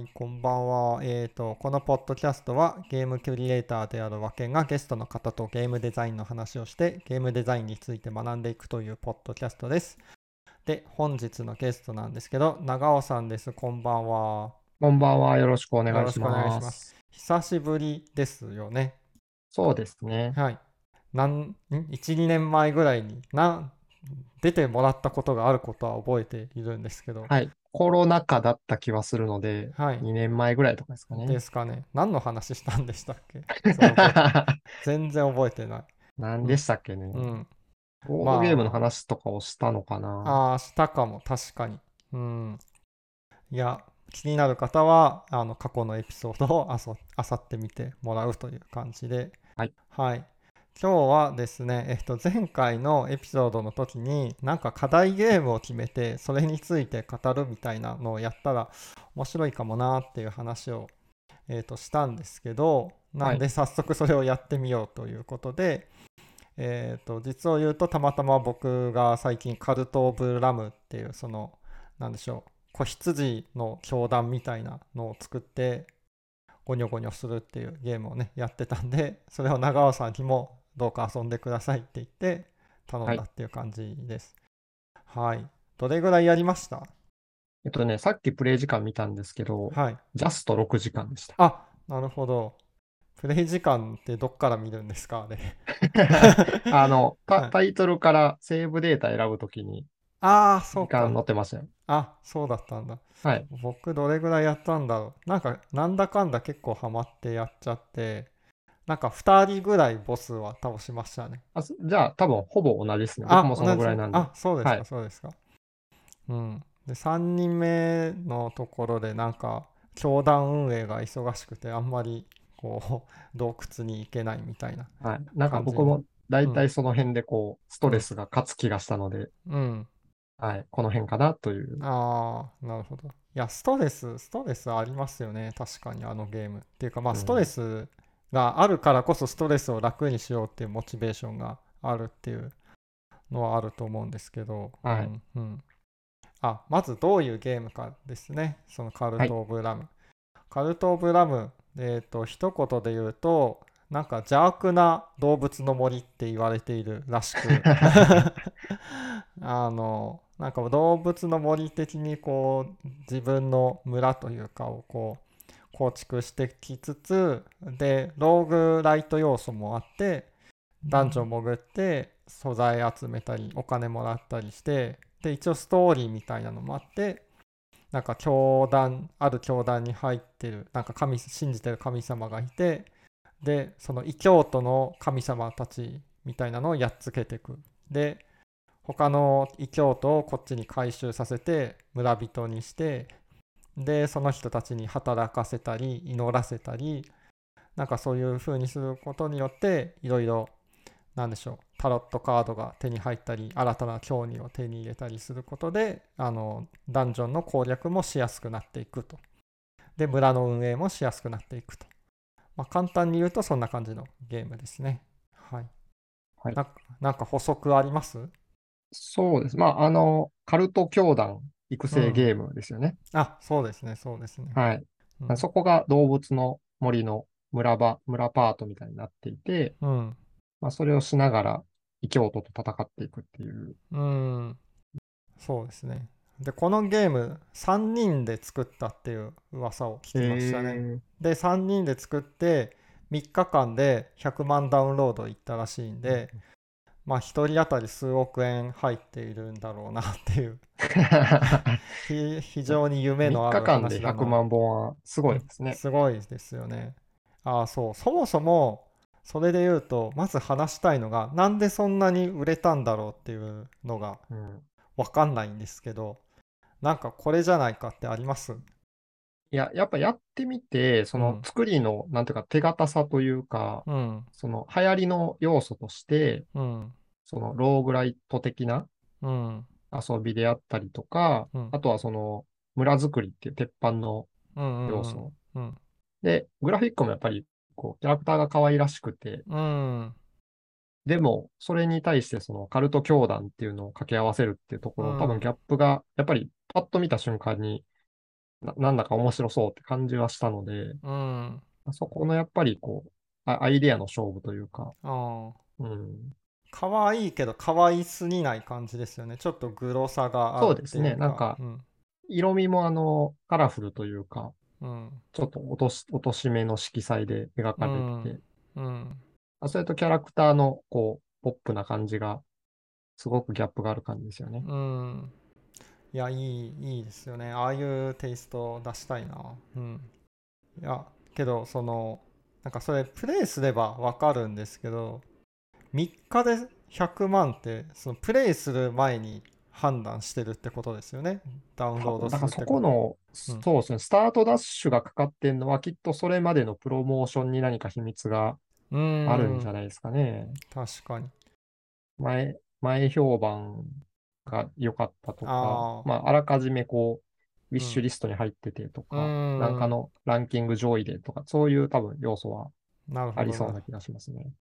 はい、こんばんは。えーと、このポッドキャストはゲームクリエイターであるわけがゲストの方とゲームデザインの話をしてゲームデザインについて学んでいくというポッドキャストです。で、本日のゲストなんですけど、長尾さんです。こんばんは。こんばんは。よろしくお願いしよろしくお願いしま。ます久しぶりですよね。そうですね。はい。なん、ん ?1、2年前ぐらいにな、出てもらったことがあることは覚えているんですけど、はい。コロナ禍だった気はするので、はい。2年前ぐらいとかですかね。ですかね。何の話したんでしたっけ？全然覚えてない。何でしたっけね。うん。ボードゲームの話とかをしたのかな。ああ、したかも、確かに。うん。いや、気になる方は、あの、過去のエピソードをあそ、あさってみてもらうという感じで。はい。はい。今日はですね、えっと、前回のエピソードの時に、なんか課題ゲームを決めて、それについて語るみたいなのをやったら面白いかもなっていう話を、えっと、したんですけど、なんで早速それをやってみようということで、えっと、実を言うと、たまたま僕が最近カルト・オブ・ラムっていう、その、なんでしょう、子羊の教団みたいなのを作って、ゴニョゴニョするっていうゲームをね、やってたんで、それを長尾さんにもどうか遊んでくださいって言って頼んだっていう感じです。はい。どれぐらいやりました？えっとね、さっきプレイ時間見たんですけど、はい。ジャスト6時間でした。あ、なるほど。プレイ時間ってどっから見るんですかあれ？あの、はいタタイトルからセーブデータ選ぶときにああ、そう時間載か。ってましたよ。あ、そうだったんだ。はい。僕どれぐらいやったんだろう。なんか、なんだかんだ結構ハマってやっちゃって、なんか2人ぐらいボスは倒しましたね。あそじゃあ、多分ほぼ同じですね。あ、僕もそのぐらいなんで。あ、そうですか、はいそうですか。うん。で、3人目のところで、なんか、教団運営が忙しくて、あんまり、こう、洞窟に行けないみたいな。はい。なんか僕も大体その辺でこう、ストレスが勝つ気がしたので、うん。はい。この辺かなという。ああ、なるほど。いや、ストレス、ストレスありますよね。確かに、あのゲーム。っていうか、まあ、うんストレスがあるからこそ、ストレスを楽にしようっていうモチベーションがあるっていうのはあると思うんですけど。はいうんうんあ、まずどういうゲームかですね。そのカルト・オブ・ラム。カルト・オブ・ラム、えっ、と、一言で言うと、なんか邪悪な動物の森って言われているらしく あのなんか動物の森的にこう自分の村というかをこう構築してきつつでローグライト要素もあってダンジョン潜って素材集めたりお金もらったりしてで一応ストーリーみたいなのもあってなんか教団ある教団に入ってるなんか神信じてる神様がいてでその異教徒の神様たちみたいなのをやっつけていく。で他の異教徒をこっちに回収させて村人にしてでその人たちに働かせたり祈らせたりなんかそういう風にすることによっていろいろなんでしょうタロットカードが手に入ったり新たな興味を手に入れたりすることであのダンジョンの攻略もしやすくなっていくと。で村の運営もしやすくなっていくと、まあ、簡単に言うとそんな感じのゲームですね。はい、はい。なんかなんか補足あります？そうです。まあ、あの、カルト教団育成ゲームですよね。あそうですねそうですね、はい。うんそこが動物の森の村場、村パートみたいになっていて、うんまあ、それをしながら異教徒と戦っていくっていう。うん、そうですね。で、このゲーム、3人で作ったっていう噂を聞きましたね。で、3人で作って、3日間で100万ダウンロードいったらしいんで、まあ、1人当たり数億円入っているんだろうなっていう、ひ非常に夢のあ3る日間で話だな100万本はすごいですね。すごいですよね。ああ、そう。そもそも、それで言うと、まず話したいのが、なんでそんなに売れたんだろうっていうのがうん。わかんないんですけど、なんかこれじゃないかってあります？いや、やっぱやってみて、そのうん。作りの、なんていうか、手堅さというか、うん、その流行りの要素として、うん、そのローグライト的なうん、遊びであったりとか、うん。あとはその村作りっていう鉄板の要素。うん、で、グラフィックもやっぱり、こう、キャラクターが可愛らしくて、うん、でも、それに対してそのカルト教団っていうのを掛け合わせるっていうところ、うん。多分ギャップが、やっぱりパッと見た瞬間にななんだか面白そうって感じはしたので、うん。そこのやっぱりこう、あアイデアの勝負というか。うん、可愛いけど可愛すぎない感じですよね。ちょっとグロさがある。そうですねなんかうん。色味もあの、カラフルというか、うん。ちょっと落とし、落とし目の色彩で描かれてて、うん。あそれとキャラクターのこう、ポップな感じが、すごくギャップがある感じですよね。うん。いや、いい、いいですよね。ああいうテイストを出したいな。うん。いや、けど、その、なんかそれ、プレイすればわかるんですけど、3日で100万って、そのプレイする前に判断してるってことですよね。ダウンロードすだからそこ。の、うんそうですね、スタートダッシュがかかってるのは、きっとそれまでのプロモーションに何か秘密が。あるんじゃないですかね。確かに。前、前評判が良かったとかあ、ーまあ、あらかじめこう、ウィッシュリストに入っててとか、うんなんかのランキング上位でとか、そういう多分要素は。ありそうな気がしますね。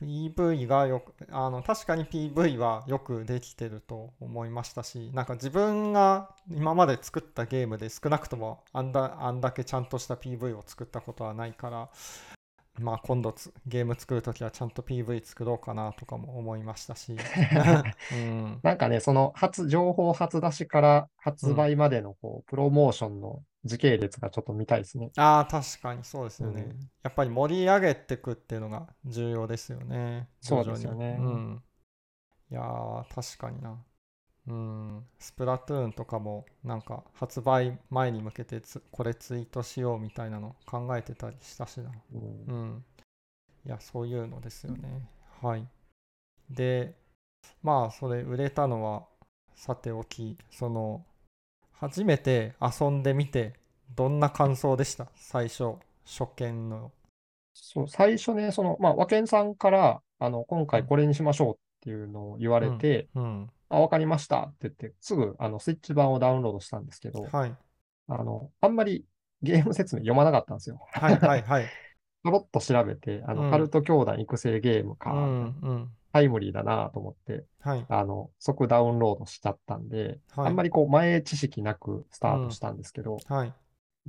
PV がよくあの確かに PV はよくできてると思いましたしなんか自分が今まで作ったゲームで少なくともあんだあんだけちゃんとした PV を作ったことはないからまあ今度つゲーム作るときはちゃんと PV 作ろうかなとかも思いましたし、うん、なんかね、その初、情報初出しから発売までのこう、プロモーションの時系列がちょっと見たいですね。ああ確かにそうですよね、うん。やっぱり盛り上げていくっていうのが重要ですよね。そうですよね。うん、いやー確かになうん。スプラトゥーンとかもなんか発売前に向けてつこれツイートしようみたいなの考えてたりしたしな。うん。うん。いやそういうのですよね。はい。でまあそれ売れたのはさておきその初めて遊んでみてどんな感想でした？最初初見の。そう、最初ね、その、まあ、和健さんから、あの、今回これにしましょうっていうのを言われて、うんあ、わかりました。って言って、すぐ、あの、スイッチ版をダウンロードしたんですけど、はい。あの、あんまりゲーム説明読まなかったんですよ。はいはいはい。パロッと調べて、あの、うん。カルト教団育成ゲームうか、んうん。タイムリーだなと思って、はい。あの、即ダウンロードしちゃったんで、はい。あんまりこう、前知識なくスタートしたんですけど、はい。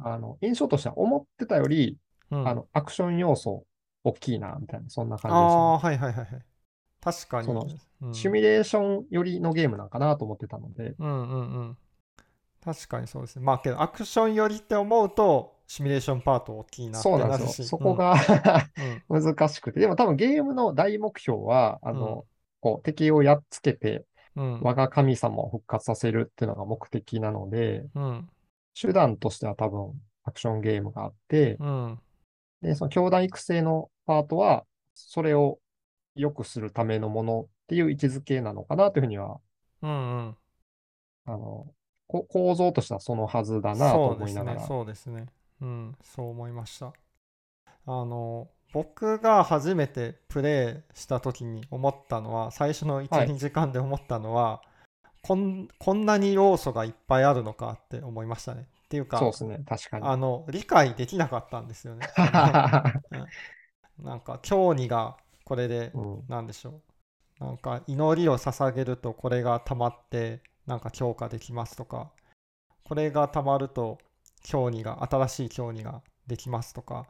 あの、印象としては思ってたより、うん。あの、アクション要素大きいな、みたいな、そんな感あじでしたね。あはいはいはいはい確かに。そのうん。シミュレーション寄りのゲームなんかなと思ってたので、うんうんうん。確かにそうですね。まあけどアクション寄りって思うとシミュレーションパート大きいなってそうなんですよ。そこが うん。難しくて、でも多分ゲームの大目標は、あの、こう敵をやっつけて、うん。我が神様を復活させるっていうのが目的なので、うん。手段としては多分アクションゲームがあって、うん。で、その教団育成のパートは、それを良くするためのものっていう位置づけなのかなというふうには、うんうん。あの、こ構造としてはそのはずだなと思いながら。そうですね。うん。そう思いました。あの僕が初めてプレイした時に思ったのは最初の1、はい。2時間で思ったのはこんこんなに要素がいっぱいあるのかって思いましたね。っていうかそうですね、確かに。あの理解できなかったんですよね。なんか教義がこれでうん。なんでしょう。なんか祈りを捧げるとこれが溜まってなんか強化できますとかこれが溜まると教義が新しい教義ができますとか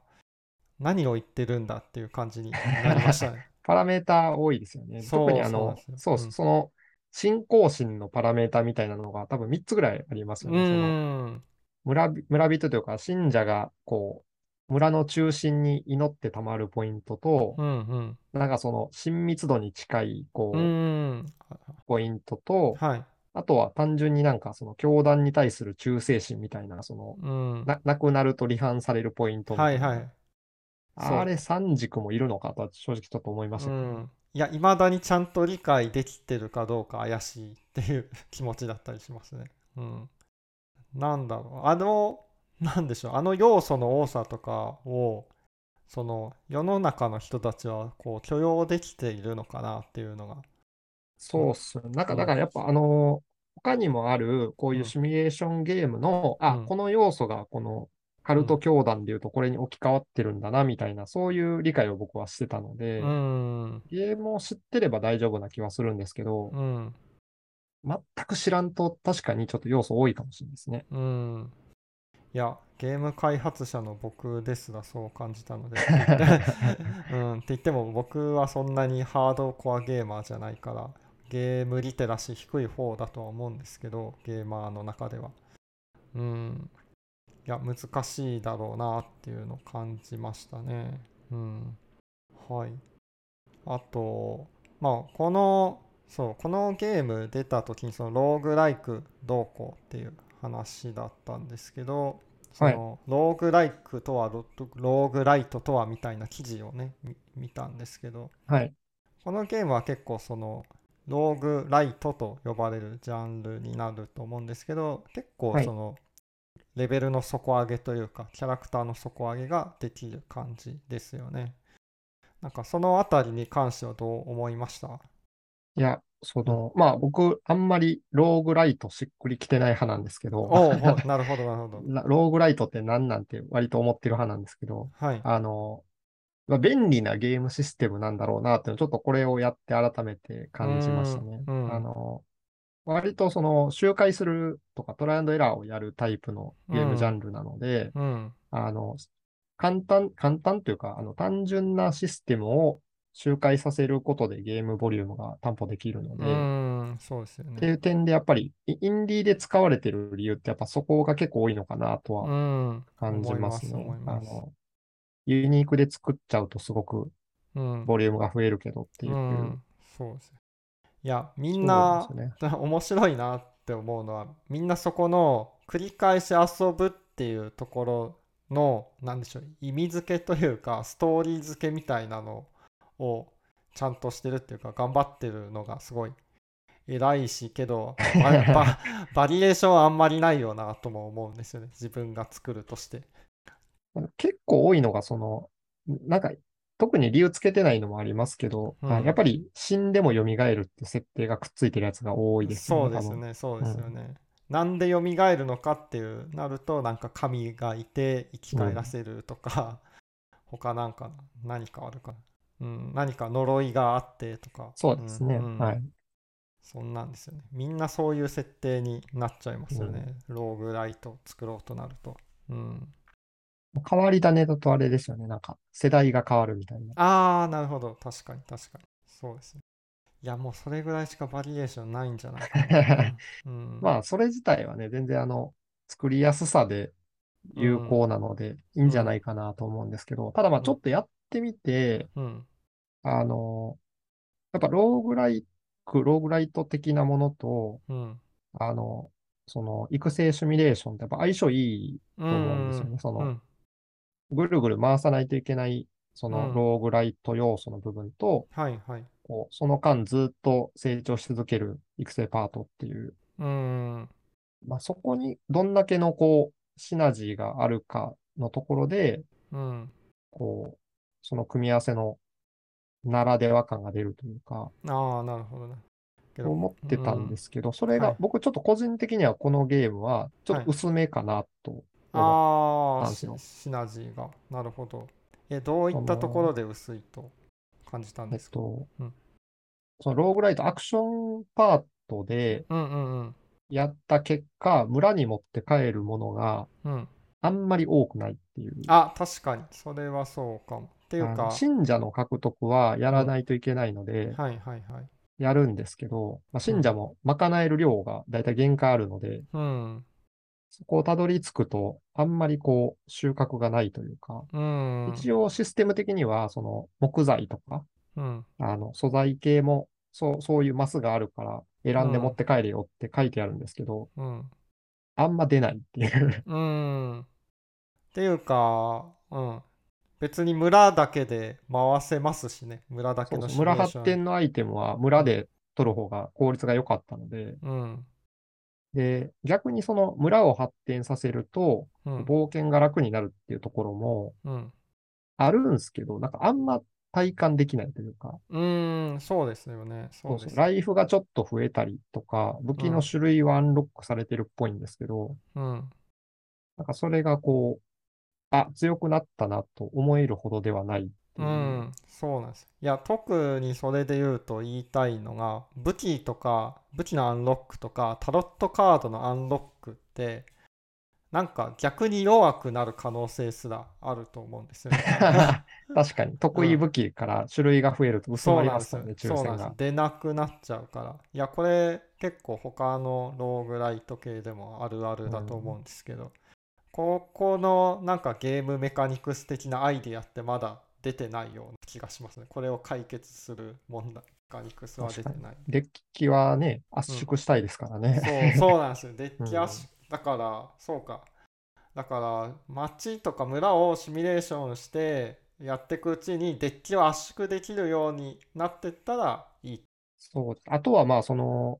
何を言ってるんだっていう感じになりましたね。パラメータ多いですよね。特にあのそうそうその、信仰心のパラメータみたいなのが多分3つぐらいありますうよね。その村人というか、信者がこう、村の中心に祈ってたまるポイントとう、んうん。なんかその親密度に近い、こうう、ーん。ポイントと、はい。あとは単純になんかその教団に対する忠誠心みたいな、その、うん。な、なくなると離反されるポイントみたな。はいいはい。そう。あれ3軸もいるのかとは正直ちょっと思いましたん、いや、いまだにちゃんと理解できてるかどうか怪しいっていう気持ちだったりしますね。うん。なんだろう。あの、なんでしょう？あの要素の多さとかを、その世の中の人たちはこう許容できているのかなっていうのが。そうっすよ。なんか、うんだからやっぱあの、他にもあるこういうシミュレーションゲームの、あ、うんこの要素がこのカルト教団でいうとこれに置き換わってるんだな、みたいな、そういう理解を僕はしてたので、うーん。ゲームを知ってれば大丈夫な気はするんですけど、うん。全く知らんと確かにちょっと要素多いかもしれないですね。うん。いや、ゲーム開発者の僕ですらそう感じたので、うん、って言っても僕はそんなにハードコアゲーマーじゃないから、ゲームリテラシー低い方だとは思うんですけど、ゲーマーの中では。うん。いや、難しいだろうなっていうのを感じましたね。うん。はい。あと、まあ、この、そう、このゲーム出た時にそのローグライクどうこうっていう話だったんですけど、そのローグライクとはロローグライトとはみたいな記事をね、み見たんですけど、はい。このゲームは結構そのローグライトと呼ばれるジャンルになると思うんですけど結構はいそのレベルの底上げというかキャラクターの底上げができる感じですよね。なんかそのあたりに関してはどう思いました？いや、その、まあ僕、あんまりローグライトしっくりきてない派なんですけど、おうおうなるほどなるほど。なローグライトって何なんて割と思ってる派なんですけど、はい。あの、まあ、便利なゲームシステムなんだろうなっていうのをちょっとこれをやって改めて感じましたね。あの、割とその周回するとかトライアンドエラーをやるタイプのゲームジャンルなので、うん。あの、簡単、簡単というか、あの、単純なシステムを周回させることでゲームボリュームが担保できるのうで、ん。そうですよっていね。う点でやっぱりイインディーで使われてる理由ってやっぱそこが結構多いのかなとうはん。感じますね。思います。思いますあの、ユニークで作っちゃうとすごくうん。ボリュームが増えるけどっていう。うん、そうですね。いや、みんなね。面白いなって思うのは、みんなそこの繰り返し遊ぶっていうところの、なんでしょう、意味付けというか、ストーリー付けみたいなのをちゃんとしてるっていうか、頑張ってるのがすごい偉いし、けど、バババリエーションあんまりないよなとも思うんですよね。自分が作るとして。結構多いのが、その、なんか、特に理由つけてないのもありますけど、うんあやっぱり死んでも蘇るって設定がくっついてるやつが多いですよね。そうですね、そうですよね。なんで蘇るのかっていうなると、なんか神がいて生き返らせるとか、他なんか何かあるかな。うん、何か呪いがあってとか。そうですね。んんはい。そんなんですよね。みんなそういう設定になっちゃいますよね。ローグライト作ろうとなると。うん。変わり種だとあれですよね。なんか、世代が変わるみたいな。ああ、なるほど。確かに確かに。そうですね。いや、もうそれぐらいしかバリエーションないんじゃないかな。うん、まあ、それ自体はね、全然あの、作りやすさで有効なので、いいんじゃないかなと思うんですけど、ただまあ、ちょっとやってみて、うん。あの、やっぱローグライク、ローグライト的なものと、うん。あの、その育成シミュレーションってやっぱ相性いいと思うんですよね。その、うんぐるぐる回さないといけない、そのうんローグライト要素の部分と、はいはい。こうその間ずっと成長し続ける育成パートっていう、うん。まあ、そこにどんだけのこう、シナジーがあるかのところで、うん。こう、その組み合わせのならでは感が出るというか、ああ、なるほどね。けど思ってたんですけど、それはいが僕ちょっと個人的にはこのゲームはちょっと薄めかなと思ああ、シなんですよシナジーが。なるほど。え、どういったところで薄いと感じたんえっですか？とうん、そのローグライトアクションパートでうんうんやった結果、村に持って帰るものがうん。うん。あんまり多くないっていう。あ、確かに。それはそうかも。っていうか、信者の獲得はやらないといけないので、はいはいはい。やるんですけど、まあ、信者も賄える量がだいたい限界あるので、うん。そこをたどり着くと、あんまりこう、収穫がないというか、うん。一応システム的には、その木材とか、うん。あの、素材系も、そう、そういうマスがあるから、選んで持って帰れよって書いてあるんですけど、うん。あんま出ないっていう。うん。っていうか、うん。別に村だけで回せますしね。村だけの村発展のアイテムは村で取る方が効率が良かったので、うん。で、逆にその村を発展させると、うん。冒険が楽になるっていうところもうん。あるんですけど、なんかあんま体感できないというか、うーん、そうですよね。そそうです。ライフがちょっと増えたりとか、武器の種類はアンロックされてるっぽいんですけど、うん。なんかそれがこう、あ、強くなったなと思えるほどではないうう。ん、そうなんです。いや、特にそれで言うと言いたいのが、武器とか、武器のアンロックとか、タロットカードのアンロックって、なんか逆に弱くなる可能性すらあると思うんですよね。確かに、得意武器から種類が増えると薄まりますよね、抽選が。出なくなっちゃうから。いや、これ結構他のローグライト系でもあるあるだと思うんですけど、うん、ここのなんかゲームメカニクス的なアイディアってまだ出てないような気がしますね。これを解決する問題。メカニクスは出てない。デッキはね、圧縮したいですからね。うん、そうそうなんですよ。デッキ圧縮、だから、そうか。だから町とか村をシミュレーションしてやっていくうちにデッキを圧縮できるようになってったらいい。そうあとはまあその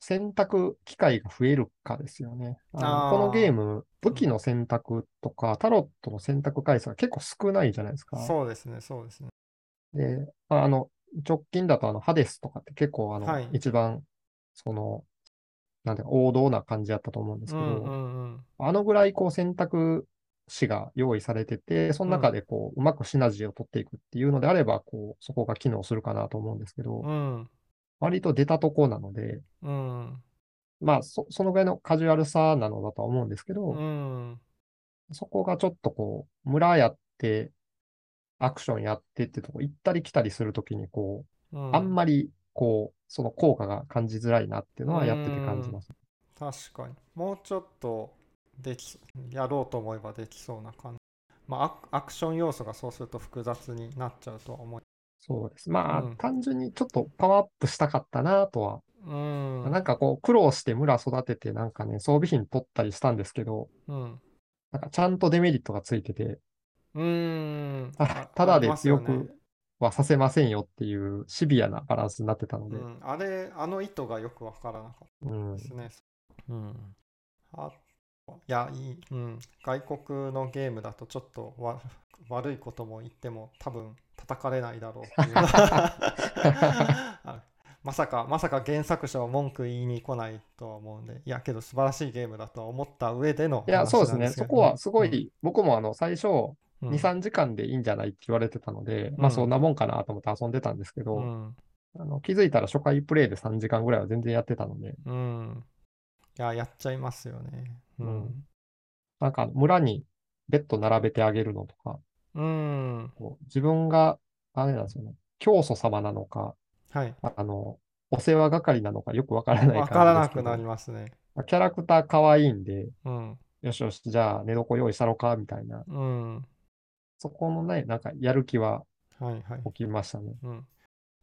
選択機会が増えるかですよね。あのこのゲーム、武器の選択とか、タロットの選択回数が結構少ないじゃないですか。そうですね、そうですね。で、あの、直近だとあの、ハデスとかって結構あの、はい、一番、その、なんて王道な感じやったと思うんですけど、うんうんうん、あのぐらいこう選択肢が用意されてて、その中でこう、うまくシナジーを取っていくっていうのであれば、こう、そこが機能するかなと思うんですけど、うん、割と出たとこなので、うん、まあそ、そのぐらいのカジュアルさなのだとは思うんですけど、うん、そこがちょっとこう、村やって、アクションやってってとこ行ったり来たりするときにこう、あんまりこう、その効果が感じづらいなっていうのはやってて感じます。確かに。もうちょっとでき、やろうと思えばできそうな感じ。まあ、アクション要素がそうすると複雑になっちゃうとは思いそうです。まあ、うん、単純にちょっとパワーアップしたかったなとは。うん、なんかこう、苦労して村育てて、なんかね、装備品取ったりしたんですけど、うん、なんかちゃんとデメリットがついてて、うんただで強くはさせませんよっていうシビアなバランスになってたので。うん、あれ、あの意図がよくわからなかったですね。うん。うん、あいや、いい、うん。外国のゲームだとちょっとわ 悪いことも言っても多分叩かれないだろうっていう まさか、まさか原作者は文句言いに来ないとは思うんで、いや、けど素晴らしいゲームだと思った上での、いや、そうですね。そこはすごい、うん、僕もあの、最初、2、3時間でいいんじゃないって言われてたので、まあそんなもんかなと思って遊んでたんですけど、あの気づいたら初回プレイで3時間ぐらいは全然やってたので。うん。いや、やっちゃいますよね。うん。なんか村にベッド並べてあげるのとか、うん。こう自分が、あれなんですよね、教祖様なのか、はい。あの、お世話係なのかよくわからないわからなくなりますね。キャラクター可愛いんで、うん、よしよし、じゃあ寝床用意したろかみたいな。うん。そこのね、なんかやる気は起きましたね。はいはい、うん、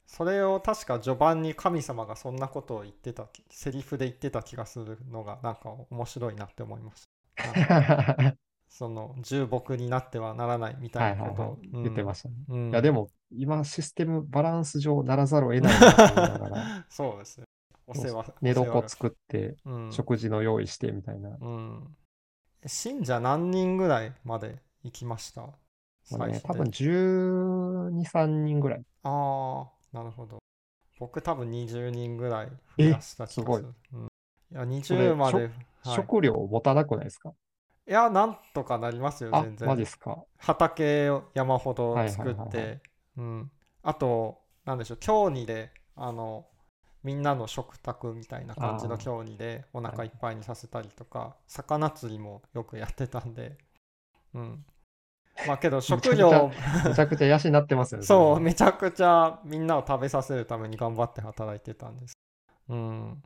それを確か序盤に神様がそんなことを言ってた、セリフで言ってた気がするのがなんか面白いなって思いました。その重木になってはならないみたいなことを、言ってましたね。うん、いやでも今システムバランス上ならざるを得ないなと思いながら。そうですね。お世話。寝床作って、うん、食事の用意してみたいな。うん、信者何人ぐらいまで行きました？ね、多分12、3人ぐらい。ああ、なるほど。僕多分20人ぐらい増やした気がする。すごい。うん、いや、20まで、はい、食料持たなくないですか？いや、なんとかなりますよ、全然。マジっすか？畑を山ほど作って、うん。あと、なんでしょう、競技で、あの、みんなの食卓みたいな感じの競技でお腹いっぱいにさせたりとか、魚釣りもよくやってたんで、うん。まあけど食料めちゃくちゃ養ってますよね。そう、めちゃくちゃみんなを食べさせるために頑張って働いてたんです。うん。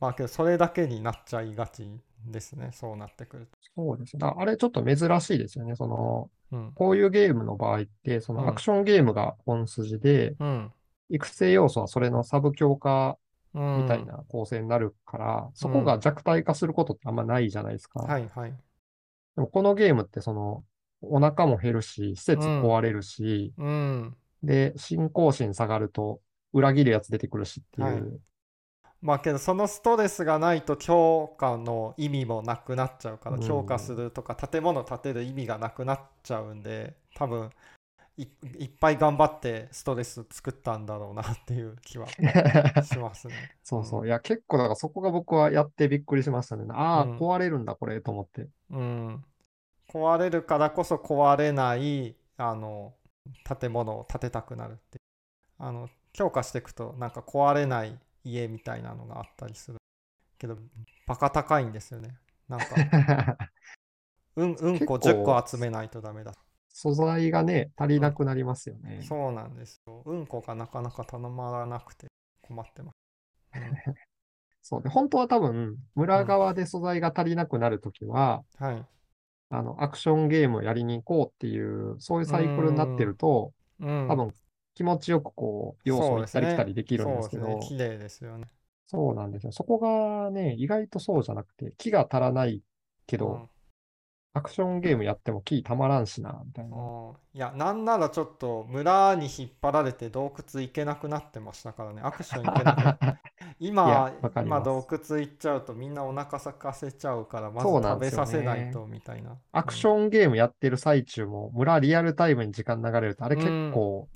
まあけどそれだけになっちゃいがちですね、そうなってくると。そうですね。あれちょっと珍しいですよね。その、うん、こういうゲームの場合って、そのアクションゲームが本筋で、うん、育成要素はそれのサブ強化みたいな構成になるから、うん、そこが弱体化することってあんまないじゃないですか。はいはい。でもこのゲームってその、お腹も減るし、施設壊れるし、うん、で、信仰心下がると裏切るやつ出てくるしっていう。はい、まあけどそのストレスがないと強化の意味もなくなっちゃうから、強化するとか建物建てる意味がなくなっちゃうんで多分いっぱい頑張ってストレス作ったんだろうなっていう気は しますね。そうそう。いや結構だからそこが僕はやってびっくりしましたね。ああ、うん、壊れるんだこれと思って。うん。壊れるからこそ壊れないあの建物を建てたくなるってあの強化していくとなんか壊れない家みたいなのがあったりするけどバカ高いんですよねなんか うん、うんこ10個集めないとダメだ。素材がね、足りなくなりますよね。うん、そうなんですよ。うんこがなかなか頼まらなくて困ってます。うん、そうで、本当は多分、村側で素材が足りなくなるときは、うん、はい。あの、アクションゲームをやりに行こうっていう、そういうサイクルになってると、うん、多分、気持ちよくこう、要素を行ったり来たりできるんですけど、そうですね。綺麗ですよね。そうなんですよ。そこがね、意外とそうじゃなくて、木が足らないけど、アクションゲームやってもキーたまらんしな、みたいな。いや、なんならちょっと村に引っ張られて洞窟行けなくなってましたからね。アクション行けなくなって。今、今洞窟行っちゃうとみんなお腹空かせちゃうから、まず食べさせないとみたいな。アクションゲームやってる最中も、村リアルタイムに時間流れると、あれ結構、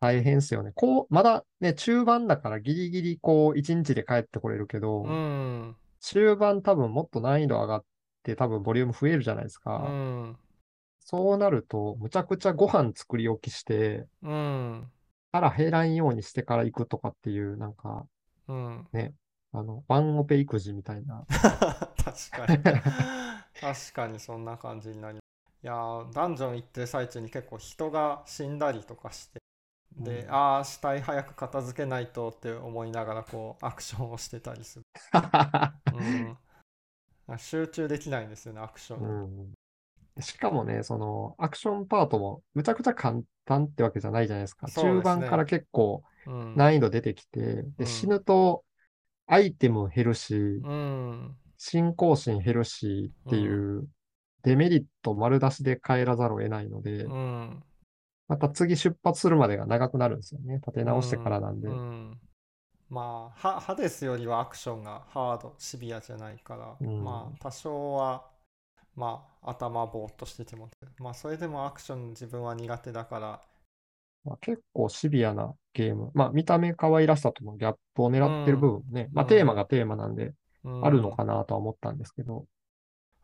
大変ですよね。こう、まだね、中盤だからギリギリこう、1日で帰ってこれるけど、中盤多分もっと難易度上がって、って多分ボリューム増えるじゃないですか。うん、そうなると、むちゃくちゃご飯作り置きして、うん、腹減らんようにしてから行くとかっていう、なんか、うん、ね、あの、ワンオペ育児みたいな。確かに。確かにそんな感じになりいやダンジョン行ってる最中に結構人が死んだりとかして、で、うん、ああ、死体早く片付けないとって思いながらこうアクションをしてたりする。うん集中できないんですよね、アクション。うんしかもね、そのアクションパートもむちゃくちゃ簡単ってわけじゃないじゃないですか。すね、中盤から結構難易度出てきて、うん、で死ぬとアイテム減るし、うん、進行心減るしっていうデメリット丸出しで変えらざるを得ないので、うん、また次出発するまでが長くなるんですよね。立て直してからなんで。まあ、ハデスよりはアクションがハード、シビアじゃないから、うん、まあ、多少は、まあ、頭ぼーっとしてても、まあ、それでもアクション自分は苦手だから、まあ、結構シビアなゲーム。まあ、見た目可愛らしさとのギャップを狙ってる部分ね。うん、まあ、テーマがテーマなんで、あるのかなとは思ったんですけど。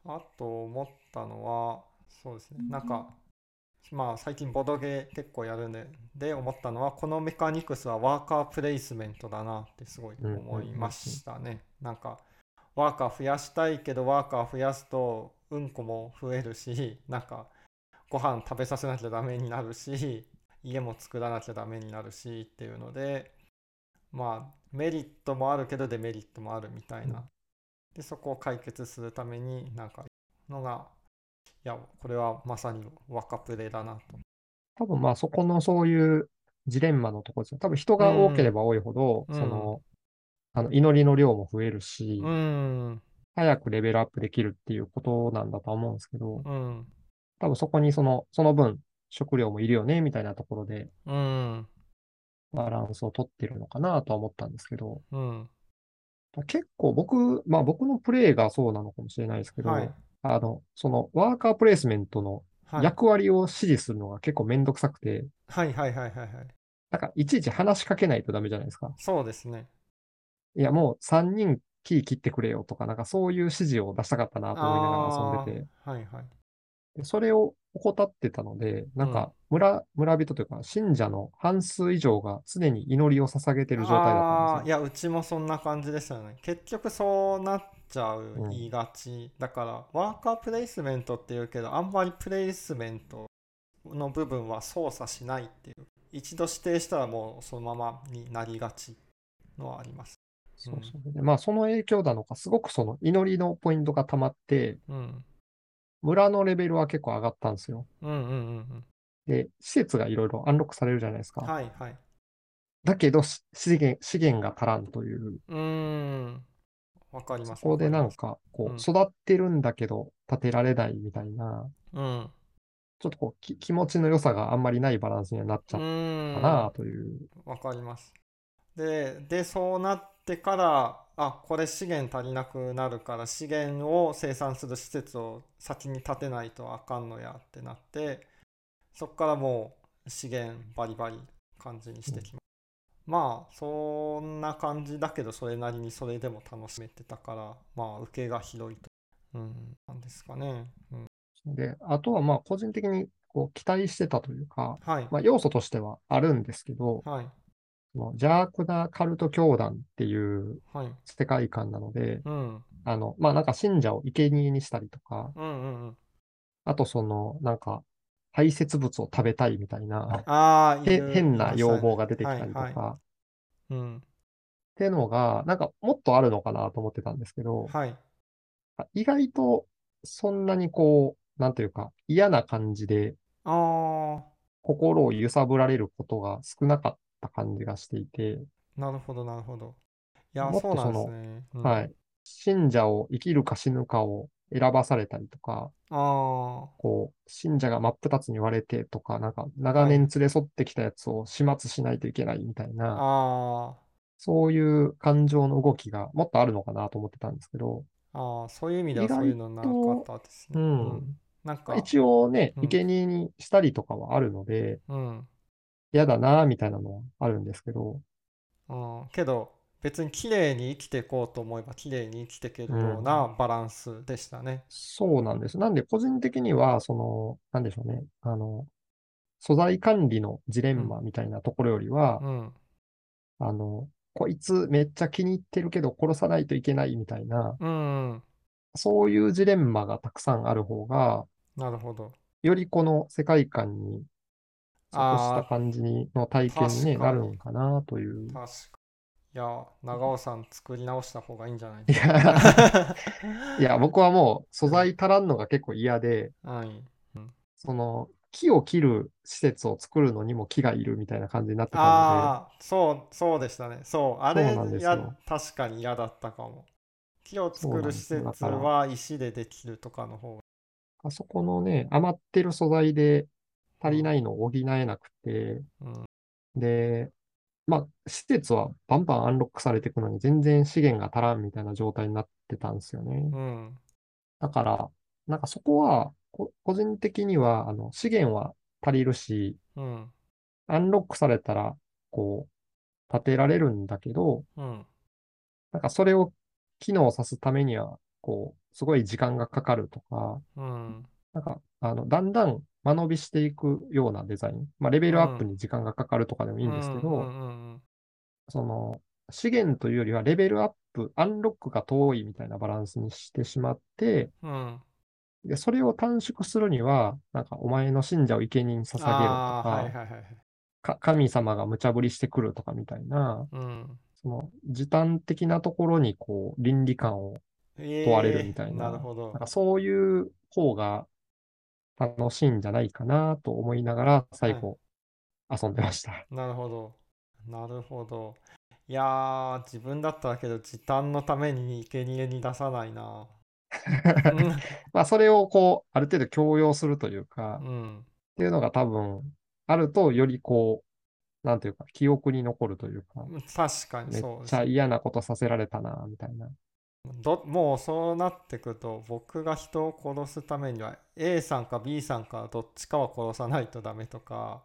あと思ったのは、そうですね。なんか、まあ最近ボドゲ結構やるんでで思ったのはこのメカニクスはワーカープレイスメントだなってすごい思いましたね。なんかワーカー増やしたいけどワーカー増やすとうんこも増えるしなんかご飯食べさせなきゃダメになるし家も作らなきゃダメになるしっていうのでまあメリットもあるけどデメリットもあるみたいな。でそこを解決するためになんかのがいや、これはまさに若プレだなと。多分まあそこのそういうジレンマのところですよ。多分人が多ければ多いほど、うん、その、あの祈りの量も増えるし、うん、早くレベルアップできるっていうことなんだと思うんですけど、うん、多分そこにその、その分食料もいるよね、みたいなところで、うん、バランスをとってるのかなとは思ったんですけど、うん、結構僕、まあ僕のプレイがそうなのかもしれないですけど、はいあの、そのワーカープレイスメントの役割を指示するのが結構めんどくさくて、はいはいはいはいはい。なんかいちいち話しかけないとダメじゃないですか。そうですね。いや、もう3人キー切ってくれよとか、なんかそういう指示を出したかったなと思いながら遊んでて。はいはい。でそれを怠ってたので、なんか村、村人というか、信者の半数以上が常に祈りを捧げてる状態だったんですよ。いや、うちもそんな感じですよね。結局そうなっちゃう、言いがち。うん、だから、ワーカープレイスメントっていうけど、あんまりプレイスメントの部分は操作しないっていう。一度指定したらもうそのままになりがちのはあります。そうそうでまあ、その影響なのか、すごくその祈りのポイントが溜まって、うん、村のレベルは結構上がったんですよ。うんうんうんうんで、施設がいろいろアンロックされるじゃないですか。はいはい。だけど、資源、資源が足らんという。うん。わかります。そこでなんか、こう、育ってるんだけど、建てられないみたいな。うん。ちょっとこう気持ちの良さがあんまりないバランスにはなっちゃったかなという。わかります。で、で、そうなってから、あこれ資源足りなくなるから資源を生産する施設を先に建てないとあかんのやってなってそこからもう資源バリバリ感じにしてきます、うん、まあそんな感じだけどそれなりにそれでも楽しめてたからまあ受けが広いと、うん、なんですかね、うん、であとはまあ個人的にこう期待してたというか、はい。まあ、要素としてはあるんですけど、はいの邪悪なカルト教団っていう世界観なので、うん、あの、まあなんか信者を生贄にしたりとか、うんうんうん。あとその、なんか、排泄物を食べたいみたいな、ああ、へいる変な要望が出てきしたりとか、はいはっい。うん。ていうのが、なんかもっとあるのかなと思ってたんですけど、はい。意外とそんなにこう、なんというか嫌な感じであ心を揺さぶられることが少なかった感じがしていて、あ、なるほど、なるほど。いや、もっそうなんでその、ね。うんはい。信者を生きるか死ぬかを選ばされたりとか、あこう、信者が真っ二つに割れてとか、なんか長年連れ添ってきたやつを始末しないといけないみたいな、あそういう感情の動きがもっとあるのかなと思ってたんですけど、あ、そういう意味ではそういうのなかったですね。うん。なんか、一応ね、うん生贄にしたりとかはあるので、うん。嫌だなみたいなのはあるんですけど、うん、けど、別に綺麗に生きていこうと思えば綺麗に生きていけるようなバランスでしたね。そうなんです。なんで、個人的には、その、なんでしょうね、あの、素材管理のジレンマみたいなところよりは、うん。あの、こいつめっちゃ気に入ってるけど殺さないといけないみたいな、うん、うん。そういうジレンマがたくさんある方が、なるほど。よりこの世界観に即したあ感じにの体験に、なるんかなというあ、。確かいや、長尾さん作り直した方がいいんじゃないいですか？や、いや僕はもう素材足らんのが結構嫌で、はい。その木を切る施設を作るのにも木がいるみたいな感じになってたのああ、そう、そうでしたね。そう、あれや、確かに嫌だったかも。木を作る施設は石でできるとかの方が。で、あそこのね、余ってる素材で足りないのを補えなくて、うん、で、まあ、施設はバンバンアンロックされていくのに全然資源が足らんみたいな状態になってたんですよね。うん、だから、なんかそこは、こ個人的には、あの、資源は足りるし、うん、アンロックされたら、こう、建てられるんだけど、うん、なんかそれを機能さすためには、こう、すごい時間がかかるとか、うん、なんか、あの、だんだん間延びしていくようなデザイン。まあ、レベルアップに時間がかかるとかでもいいんですけど、その、資源というよりはレベルアップ、アンロックが遠いみたいなバランスにしてしまって、うん。で、それを短縮するには、なんか、お前の信者を生贄に捧げろとか、はいはいはいはい。か神様が無茶ぶりしてくるとかみたいな、うん。その、時短的なところに、こう、倫理観を問われるみたいえーな、なるほどなんか。そういう方が楽しいんじゃないかなと思いながら、最後、遊んでました。なるほど。なるほど。いやー、自分だったらけど、時短のために生贄に出さないな。う んまあ、それをこう、ある程度強要するというか、っうん。ていうのが多分、あると、よりこう、なんていうか、記憶に残るというか、確かにめっそうですちゃ嫌なことさせられたな、みたいな。どもうそうなってくると僕が人を殺すためには A さんか B さんかどっちかは殺さないとダメとか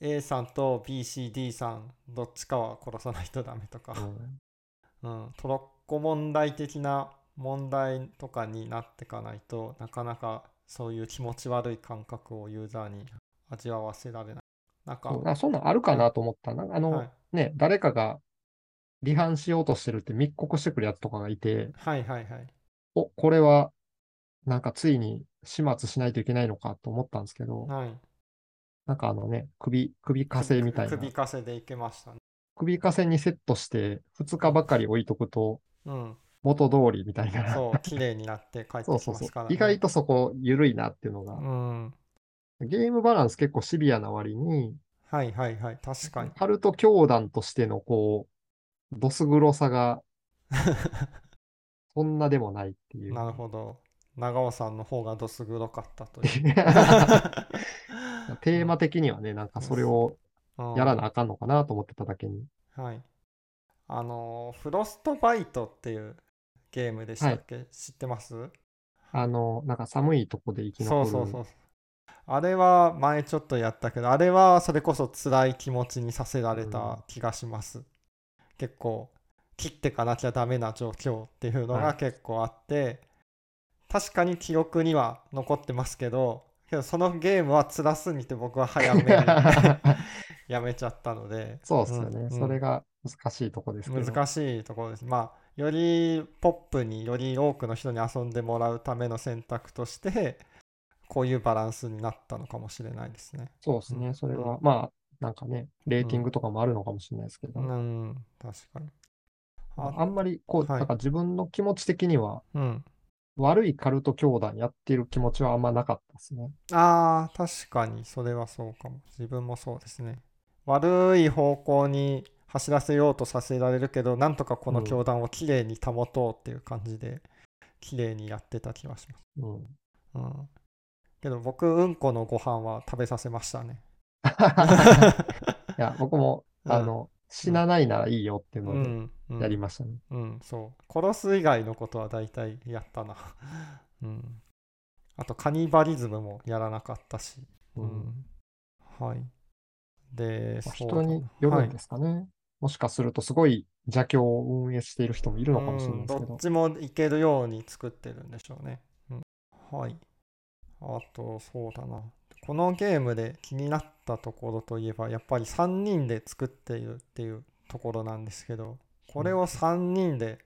A さんと BCD さんどっちかは殺さないとダメとか、うんうん、トロッコ問題的な問題とかになっていかないとなかなかそういう気持ち悪い感覚をユーザーに味わわせられない。なんか、そうあそんなんあるかなと思ったな。あの、はいね、誰かが離反しようとしてるって密告してくるやつとかがいて、はいはいはい。お、これは、なんかついに始末しないといけないのかと思ったんですけど、はい、なんかあのね、首、首かせみたいな。首かせでいけましたね。首かせにセットして2日ばかり置いとくとうん、元通りみたいな。そう、綺麗になって帰ってそうそうそうきますから、。ね。意外とそこ緩いなっていうのが。うん。ゲームバランス結構シビアな割に、はいはいはい。確かに。ハルト教団としてのこう、どす黒さが そんなでもないっていう。なるほど。長尾さんの方がどす黒かったという。テーマ的にはね、なんかそれをうんやらなあかんのかなと思ってただけに。はい。あのー、フロストバイトっていうゲームでしたっけ、知ってます？あの、なんか寒いとこで生き残る。そうそうそう。あれは前ちょっとやったけど、あれはそれこそ辛い気持ちにさせられた気がします。結構、切ってかなきゃダメな状況っていうのはいが結構あって、確かに記憶には残ってますけど、けどそのゲームは辛すぎて僕は早めに やめちゃったので、そうっすよね。うんうんそれが難しいとこですけど。難しいところです。まあ、よりポップにより多くの人に遊んでもらうための選択としてこういうバランスになったのかもしれないですね。そうですね。それは、まあ、なんかね、レーティングとかもあるのかもしれないですけど。うん、確かに。ああんまり、こう、はい、なんか自分の気持ち的には、うん、悪いカルト教団やってる気持ちはあんまなかったですね。ああ、確かに、それはそうかも。自分もそうですね。悪い方向に走らせようとさせられるけど、なんとかこの教団をきれいに保とうっていう感じで、きれいにやってた気がします。うん。うん、けど僕、うんこのご飯は食べさせましたね。いや、僕も、あの、死なないならいいよっていうのでやりましたね。うん、うんうん、そう。殺す以外のことは大体やったな。うん。あと、カニバリズムもやらなかったし。うん。はい。で、人によるんですかね。はい、もしかすると、すごい邪教を運営している人もいるのかもしれないですけど。どっちもいけるように作ってるんでしょうね。うん、はい。あと、そうだな。このゲームで気になったところといえば、やっぱり3人で作っているっていうところなんですけど、これを3人で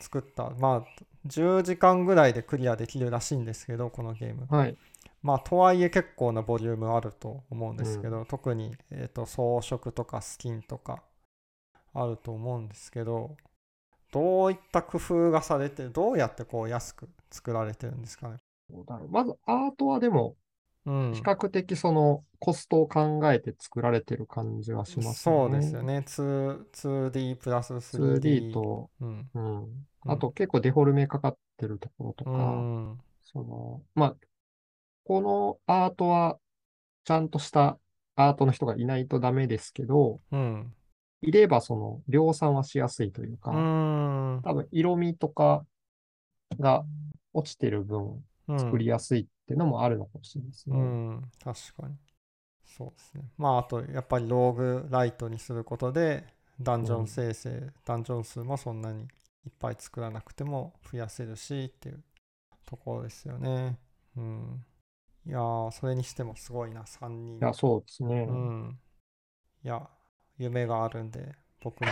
作った、まあ、10時間ぐらいでクリアできるらしいんですけど、このゲーム。はい。まあ、とはいえ結構なボリュームあると思うんですけど、うん、特に、えーと、装飾とかスキンとかあると思うんですけど、どういった工夫がされて、どうやってこう安く作られてるんですかね？まずアートはでも比較的そのコストを考えて作られてる感じはしますね。そうですよね。2D プラス 3D。2D と、うん、うん。あと結構デフォルメかかってるところとか、うん、その、まあ、このアートはちゃんとしたアートの人がいないとダメですけど、うん、いればその量産はしやすいというか、うん、多分色味とかが落ちてる分作りやすいっていうのもあるのかもしれないですね。うん、確かに。そうですね。まあ、あと、やっぱりローグライトにすることで、ダンジョン生成、うん、ダンジョン数もそんなにいっぱい作らなくても増やせるしっていうところですよね。うん。いやー、それにしてもすごいな、3人。いや、そうですね。うん。いや、夢があるんで、僕も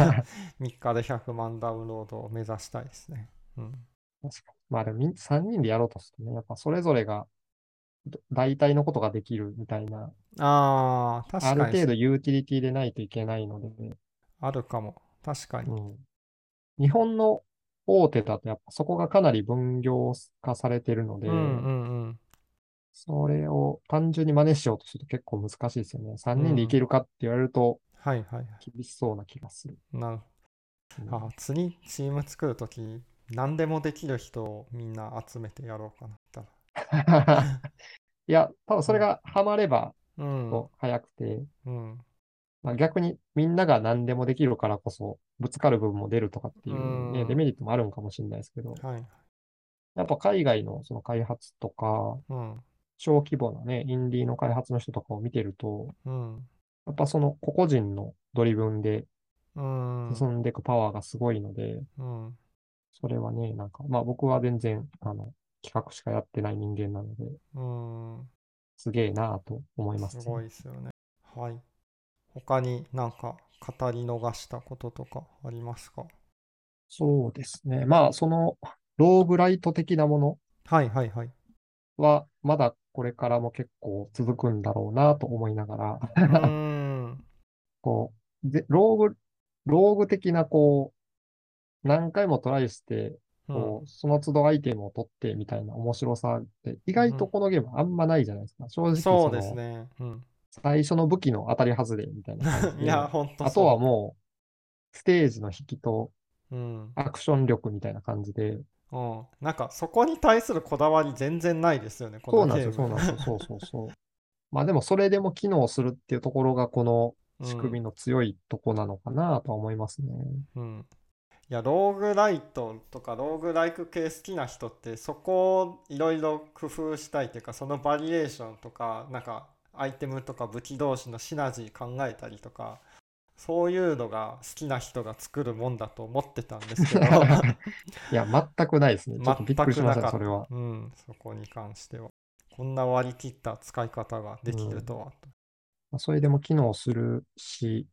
3日で100万ダウンロードを目指したいですね。うん。確かに。まあでも3人でやろうとするとね、やっぱそれぞれが大体のことができるみたいな。ああ、確かに。ある程度ユーティリティでないといけないので、ね。あるかも。確かに。うん、日本の大手だとやっぱそこがかなり分業化されてるので、うんうんうん、それを単純に真似しようとすると結構難しいですよね。3人でいけるかって言われると、はいはい。厳しそうな気がする。なるほど。あ、次チーム作るとき、何でもできる人をみんな集めてやろうかなったら。いや、多分それがハマれば、うん、早くて、うん。まあ、逆にみんなが何でもできるからこそ、ぶつかる部分も出るとかっていう、ね、デメリットもあるんかもしれないですけど、はい、やっぱ海外のその開発とか、うん、小規模なね、インディーの開発の人とかを見てると、うん、やっぱその個々人のドリブンで進んでいくパワーがすごいので、うん、それはね、なんか、まあ僕は全然、あの、企画しかやってない人間なので、うん。すげえなぁと思います、ね、すごいですよね。はい。他になんか語り逃したこととかありますか？そうですね。まあ、その、ローグライト的なものはいはいはい。は、まだこれからも結構続くんだろうなと思いながら こう、で、ローグ、ローグ的なこう、何回もトライして、こうその都度アイテムを取ってみたいな面白さって意外とこのゲームあんまないじゃないですか。正直そうですね。うん、最初の武器の当たり外れみたいな感じで。いや、本当あとはもう、ステージの引きと、アクション力みたいな感じで。うん、なんかそこに対するこだわり全然ないですよね、このゲーム。そうなんですよ、そうなんですよ。そうそうそう。まあでもそれでも機能するっていうところがこの仕組みの強いとこなのかなとは思いますね。うん。いやローグライトとかローグライク系好きな人ってそこをいろいろ工夫したいというかそのバリエーションとかなんかアイテムとか武器同士のシナジー考えたりとかそういうのが好きな人が作るもんだと思ってたんですけど。いや全くないですね。ちょっとびっくりしましたそれは。うんそこに関しては。こんな割り切った使い方ができるとは、うん、それでも機能するし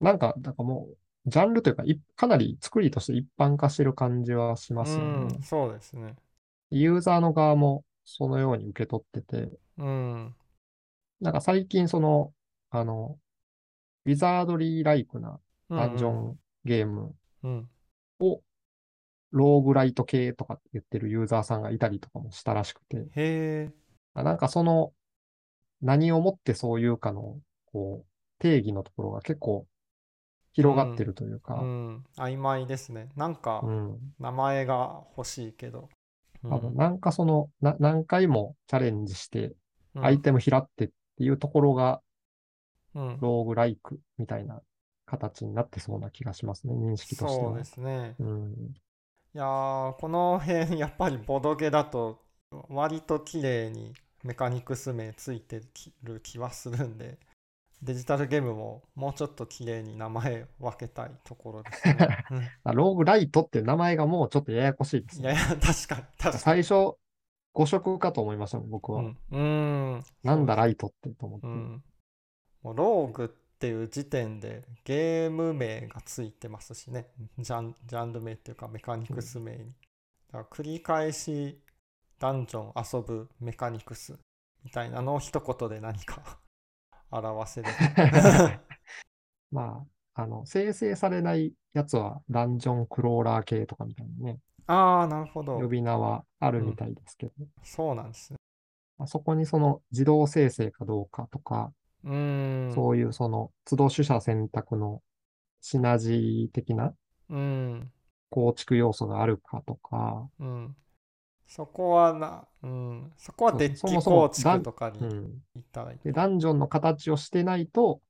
なんか、だからもう、ジャンルというか、かなり作りとして一般化してる感じはしますよね。そうですね。ユーザーの側もそのように受け取ってて、うん、なんか最近その、あの、ウィザードリーライクなダンジョンゲームをローグライト系とかって言ってるユーザーさんがいたりとかもしたらしくて、へなんかその何をもってそういうかのこう定義のところが結構広がってるというか、うん、うん、曖昧ですね。なんか名前が欲しいけど。多分なんかそのな何回もチャレンジしてアイテム拾ってっていうところが、ローグライクみたいな形になってそうな気がしますね、認識としては。そうですね。うん、いやこの辺 やっぱりボドゲだと割と綺麗にメカニクス名ついてる気はするんで、デジタルゲームももうちょっと綺麗に名前分けたいところですね。ローグライトっていう名前がもうちょっとややこしいですね。いやいや、確かに、確かに。最初、誤色かと思いました僕は。うん。なんだライトってと思って。うん、もうローグっていう時点でゲーム名がついてますしね。ジャンジャンル名っていうかメカニクス名に。だから繰り返しダンジョン遊ぶメカニクスみたいなのを一言で何か表せる。まあ、あの、生成されないやつはダンジョンクローラー系とかみたいなね。ああ、なるほど。呼び名はあるみたいですけど。うん、そうなんですね。あそこにその自動生成かどうかとか、うんそういうその都度取捨選択のシナジー的な構築要素があるかとか、うん、そこはな、うん、そこはデッキ構築とかに行ったらいい、うん、で。ダンジョンの形をしてないと、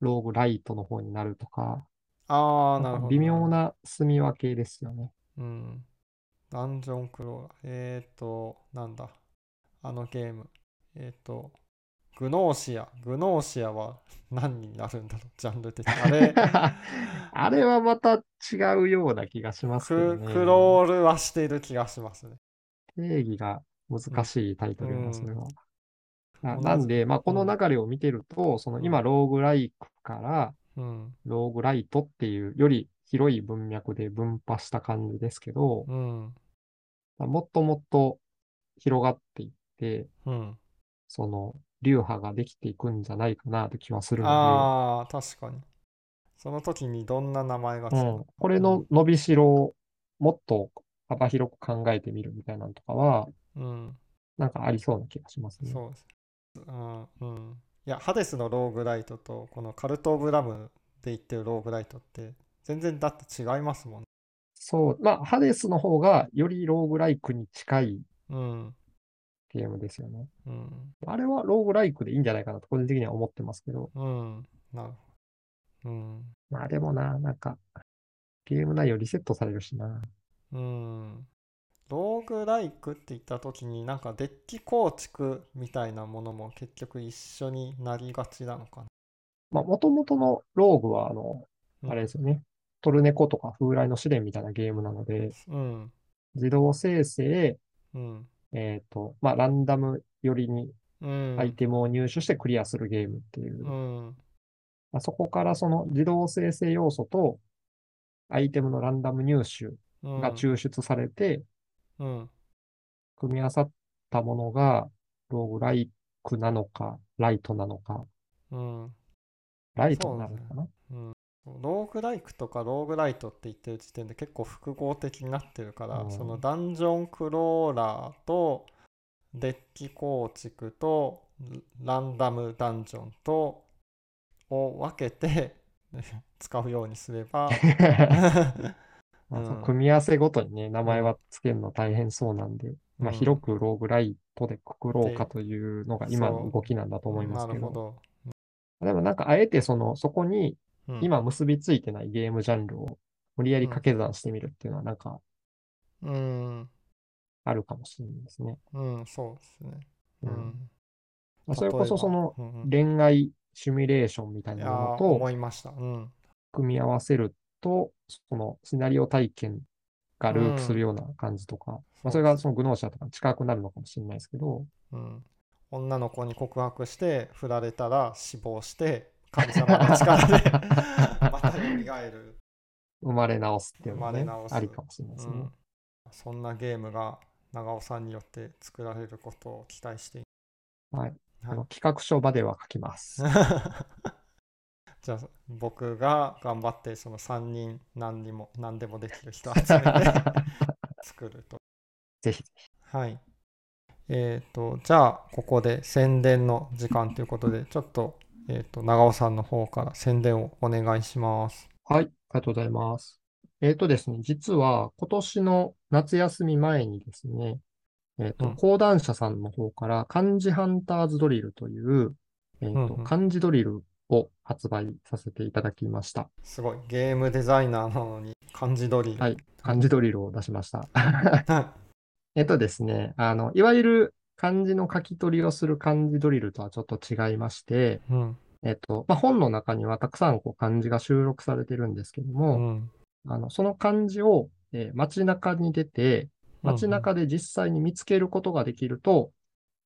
ローグライトの方になるとか、ああ、なるほど。微妙な住み分けですよね。うん。ダンジョンクローラー。えっ、ー、と、なんだ。あのゲーム。えっ、ー、と、グノーシア。グノーシアは 何になるんだろう、ジャンル的に。あれ あれはまた違うような気がしますねク。クロールはしている気がしますね。定義が難しいタイトルよな、それは。ななんで、まあ、この流れを見てると、その今、ローグライクから、ローグライトっていうより広い文脈で分派した感じですけど、うん、もっともっと広がっていって、うん、その流派ができていくんじゃないかなって気はするので。ああ、確かに。その時にどんな名前がつく、うん、これの伸びしろをもっと幅広く考えてみるみたいなのとかは、うん、なんかありそうな気がしますね。そうです。うんうん、いや、ハデスのローグライトと、このカルト・オブ・ラムで言ってるローグライトって、全然だって違いますもんね。そう、まあ、ハデスの方がよりローグライクに近いゲームですよね。うん、あれはローグライクでいいんじゃないかなと、個人的には思ってますけど。うん、なるほど。うん、まあでもな、なんか、ゲーム内容リセットされるしな。うん。ローグライクって言った時になんかデッキ構築みたいなものも結局一緒になりがちなのかな。まあ、もともとのローグは、あの、あれですよね。トルネコとか風来の試練みたいなゲームなので、うん、自動生成、うん、えっ、ー、と、まあ、ランダム寄りにアイテムを入手してクリアするゲームっていう。うん、まあ、そこからその自動生成要素とアイテムのランダム入手が抽出されて、うん、組み合わさったものが、ローグライクなのか、ライトなのか、うん、ライトなのかな、ね、うん、ローグライクとかローグライトって言ってる時点で結構複合的になってるから、うん、そのダンジョンクローラーとデッキ構築とランダムダンジョンとを分けて 使うようにすれば まあ、組み合わせごとにね、名前はつけるの大変そうなんで、うん、まあ、広くローグライトでくくろうかというのが今の動きなんだと思いますけど。どでもなんかあえてその、そこに今結びついてないゲームジャンルを無理やり掛け算してみるっていうのはなんか、うん、あるかもしれないですね。うん、そうですね。うん。まあ、それこそその恋愛シミュレーションみたいなものと、思いました。うん。組み合わせると、そのシナリオ体験がループするような感じとか、うん、まあ、それがそのグノーシャとか近くなるのかもしれないですけど、うん、女の子に告白して振られたら死亡して神様の力で また蘇る。生まれ直すっていうのは、ね、ありかもしれないですね、うん、そんなゲームが長尾さんによって作られることを期待していはい。はい、企画書場では書きます。じゃあ僕が頑張ってその3人何にも何でもできる人 集めて作ると。ぜひぜひ。はい。えっ、ー、と、じゃあここで宣伝の時間ということで、ちょっと,、えーと、長尾さんの方から宣伝をお願いします。はい、ありがとうございます。えっ、ー、とですね、実は今年の夏休み前にですね、えっ、ー、と、うん、講談社さんの方から漢字ハンターズドリルという、えっ、ー、と、うんうん、漢字ドリルを発売させていただきました。すごい。ゲームデザイナーなのに漢字ドリル。はい。漢字ドリルを出しました。えっとですね、あの、いわゆる漢字の書き取りをする漢字ドリルとはちょっと違いまして、うん、えっと、まあ、本の中にはたくさんこう漢字が収録されてるんですけども、うん、あのその漢字を、えー、街中に出て、街中で実際に見つけることができると、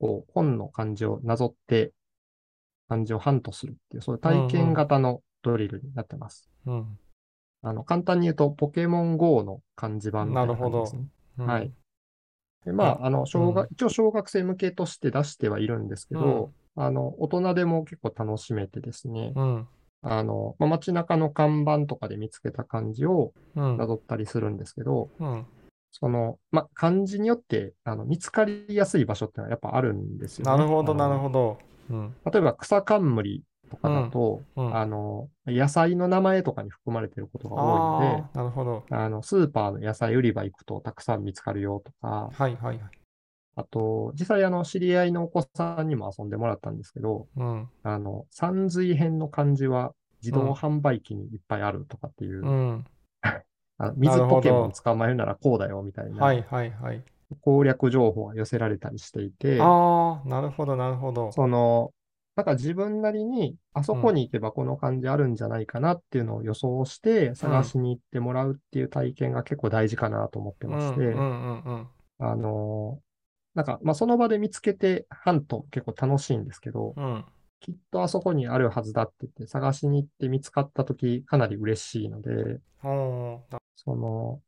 うん、こう本の漢字をなぞって漢字をハントするっていう、そういう体験型のドリルになってます。うん、あの簡単に言うと、ポケモン GO の漢字版みたいな感じですね。うん、はい。でまあ、あの、小学、一応小学生向けとして出してはいるんですけど、あの、大人でも結構楽しめてですね、あの、まあ、街中の看板とかで見つけた漢字をなぞったりするんですけど、その、まあ、漢字によってあの見つかりやすい場所ってのはやっぱあるんですよね。なるほど、なるほど。うん、例えば草冠とかだと、うん。うん、あの、野菜の名前とかに含まれてることが多いので、なるほど。あの、スーパーの野菜売り場行くとたくさん見つかるよとか、はいはいはい。あと、実際あの、知り合いのお子さんにも遊んでもらったんですけど、うん、あの、三髄編の漢字は自動販売機にいっぱいあるとかっていう、うん、あの水ポケモン捕まえるならこうだよみたいな、はいはいはい。攻略情報が寄せられたりしていて、ああ、なるほどなるほど。その、なんか自分なりに、あそこに行けばこの漢字あるんじゃないかなっていうのを予想して探しに行ってもらうっていう体験が結構大事かなと思ってまして、あの、なんか、まあ、その場で見つけてハント結構楽しいんですけど、うん、きっとあそこにあるはずだって言って探しに行って見つかったときかなり嬉しいので、その、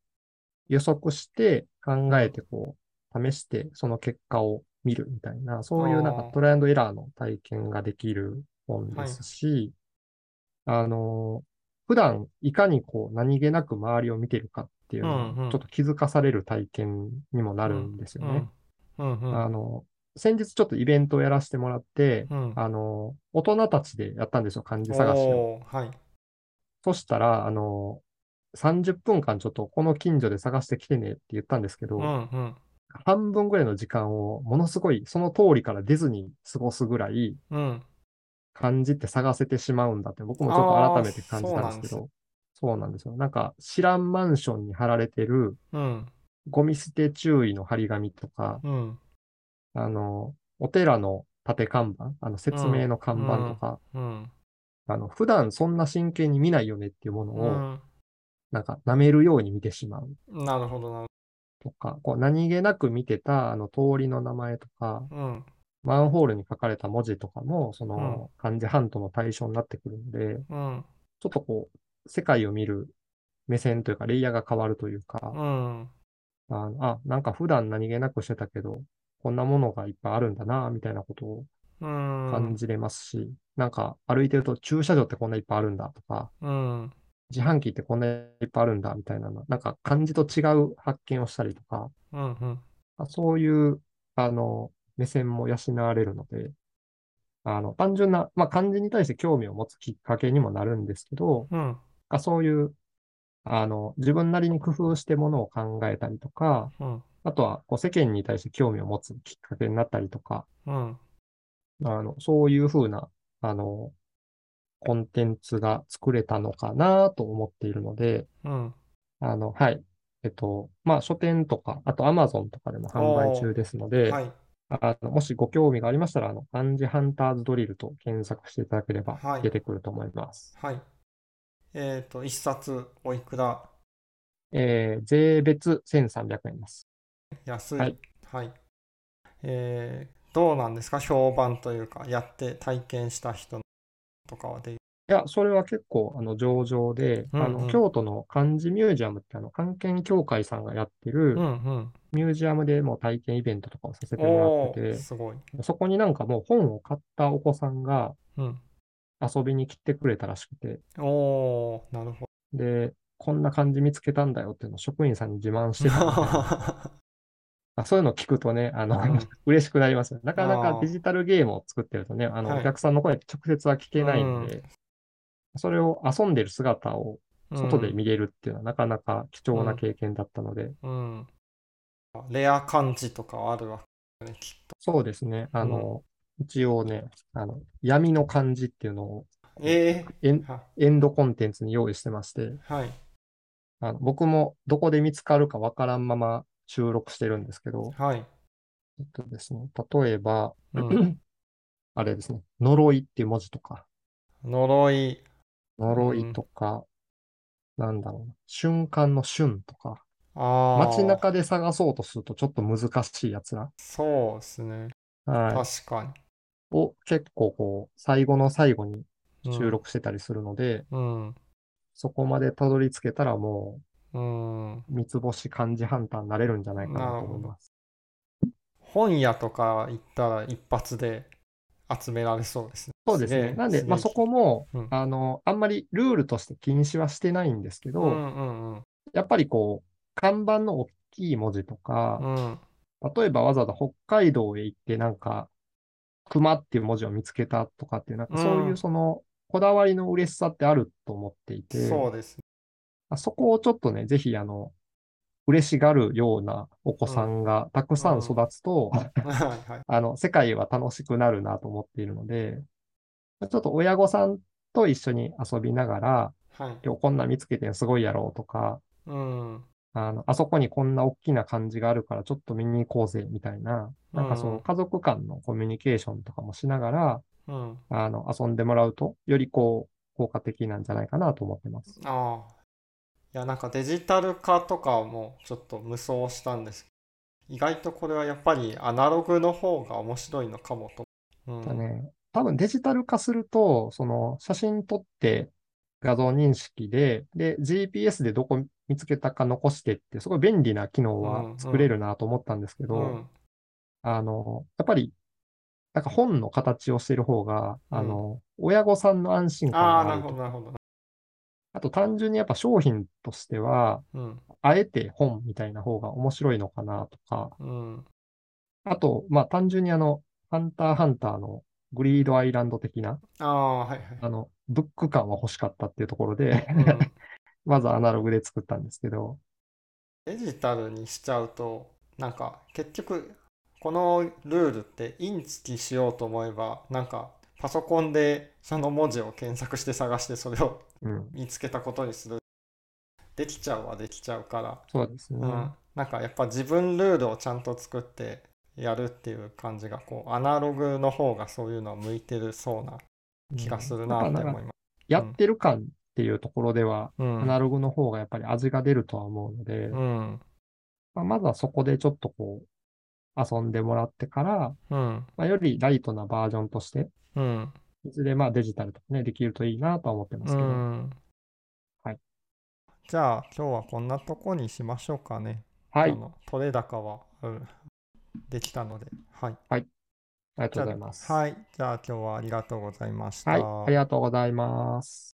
予測して考えてこう、試してその結果を見るみたいな、そういうなんかトライアンドエラーの体験ができる本ですし、はい、あの、普段いかにこう何気なく周りを見てるかっていうのをちょっと気づかされる体験にもなるんですよね。あの、先日ちょっとイベントをやらせてもらって、うん、あの、大人たちでやったんですよ、漢字探しを。はい。そしたら、あの、30分間ちょっとこの近所で探してきてねって言ったんですけど、うんうん、半分ぐらいの時間をものすごいその通りから出ずに過ごすぐらい、漢字って探せてしまうんだって僕もちょっと改めて感じたんですけど、そうなんですよ。なんか知らんマンションに貼られてる、ゴミ捨て注意の張り紙とか、うん、あの、お寺の縦看板、あの説明の看板とか、うん、あの、普段そんな真剣に見ないよねっていうものを、なんか舐めるように見てしまう。なるほどな。とか、こう何気なく見てたあの通りの名前とか、うん、マンホールに書かれた文字とかも、その漢字ハントの対象になってくるんで、うん、ちょっとこう、世界を見る目線というか、レイヤーが変わるというか、うん、ああ、なんか普段何気なくしてたけど、こんなものがいっぱいあるんだな、みたいなことを感じれますし、なんか歩いてると駐車場ってこんないっぱいあるんだとか、うん、自販機ってこんないっぱいあるんだみたいなの、なんか漢字と違う発見をしたりとか、うんうん、そういう、あの、目線も養われるので、あの、単純な、まあ、漢字に対して興味を持つきっかけにもなるんですけど、うん、そういう、あの、自分なりに工夫してものを考えたりとか、うん、あとはこう世間に対して興味を持つきっかけになったりとか、うん、あのそういうふうなあのコンテンツが作れたのかなと思っているので、うん、あのはい。えっと、まあ、書店とか、あと Amazon とかでも販売中ですので、はい、あのもしご興味がありましたら、あの、漢字ハンターズドリルと検索していただければ出てくると思います。はい。はい、えっ、ー、と、一冊おいくら？えー、税別1300円です。安い。はい。はい、えー、どうなんですか？評判というか、やって体験した人とかはで。いや、それは結構、あの、上々で、うんうん、あの、京都の漢字ミュージアムって、あの、漢検協会さんがやってる、ミュージアムでも体験イベントとかをさせてもらってて、すごい。そこになんかもう本を買ったお子さんが、遊びに来てくれたらしくて、うん、おなるほど。で、こんな漢字見つけたんだよっていうのを職員さんに自慢してた あそういうのを聞くとね、あの、うん、嬉しくなりますよ。なかなかデジタルゲームを作ってるとね、あの、お客さんの声って直接は聞けないんで、それを遊んでる姿を外で見れるっていうのはなかなか貴重な経験だったので。うん。うん、レア漢字とかあるわけね、きっと。そうですね。あの、うん、一応ね、あの、闇の漢字っていうのを、えー、エンエンドコンテンツに用意してまして、はい。あの僕もどこで見つかるかわからんまま収録してるんですけど、はい。えっとですね、例えば、うん、あれですね、呪いっていう文字とか、呪い、呪いとか、うん、なんだろうな、瞬間の瞬とか、街中で探そうとするとちょっと難しいやつら。そうですね。はい。確かに。を結構こう、最後の最後に収録してたりするので、うん、うん、そこまでたどり着けたらもう、うん、三つ星漢字ハンターになれるんじゃないかなと思います。本屋とか行ったら一発で集められそうですね。そうですね。なんで、まあ、そこも、うん、あの、あんまりルールとして禁止はしてないんですけど、うんうんうん、やっぱりこう、看板の大きい文字とか、うん、例えばわざわざ北海道へ行ってなんか、熊っていう文字を見つけたとかっていう、なんかそういうその、こだわりの嬉しさってあると思っていて、そうです。そこをちょっとね、ぜひあの、嬉しがるようなお子さんがたくさん育つと、あの、世界は楽しくなるなと思っているので、ちょっと親御さんと一緒に遊びながら、はい、今日こんな見つけてすごいやろうとか、うん、あの、あそこにこんな大きな感じがあるからちょっと見に行こうぜみたいな、なんかその家族間のコミュニケーションとかもしながら、うん、あの、遊んでもらうと、よりこう、効果的なんじゃないかなと思ってます。ああ、いや、なんかデジタル化とかもちょっと無双したんですけど、意外とこれはやっぱりアナログの方が面白いのかもと。うん、だね。多分デジタル化すると、その写真撮って画像認識で、で、GPS でどこ見つけたか残してって、すごい便利な機能は作れるなと思ったんですけど、うんうん、あの、やっぱり、なんか本の形をしている方が、うん、あの、親御さんの安心感があると。あなるほど、なるほど。あと単純にやっぱ商品としては、うん、あえて本みたいな方が面白いのかなとか、うん、あと、まあ単純にあの、ハンターハンターのグリードアイランド的な、あはいはい、あの、ブック感は欲しかったっていうところで、うん、まずアナログで作ったんですけど。デジタルにしちゃうと、なんか結局、このルールってインチキしようと思えば、なんかパソコンでその文字を検索して探してそれを見つけたことにする、うん、できちゃうはできちゃうから。そうですね、うん、なんかやっぱ自分ルールをちゃんと作ってやるっていう感じがこうアナログの方がそういうのは向いてるそうな気がするなって思います、うん、やってる感っていうところでは、アナログの方がやっぱり味が出るとは思うので、まあ、まずはそこでちょっとこう遊んでもらってから、うん、まあ、よりライトなバージョンとして、うん、いずれまあデジタルとかね、できるといいなとは思ってますけど。はい。じゃあ今日はこんなとこにしましょうかね。はい。取れ高は、うん、できたので。はい。はい。ありがとうございます。はい。じゃあ今日はありがとうございました。はい。ありがとうございます。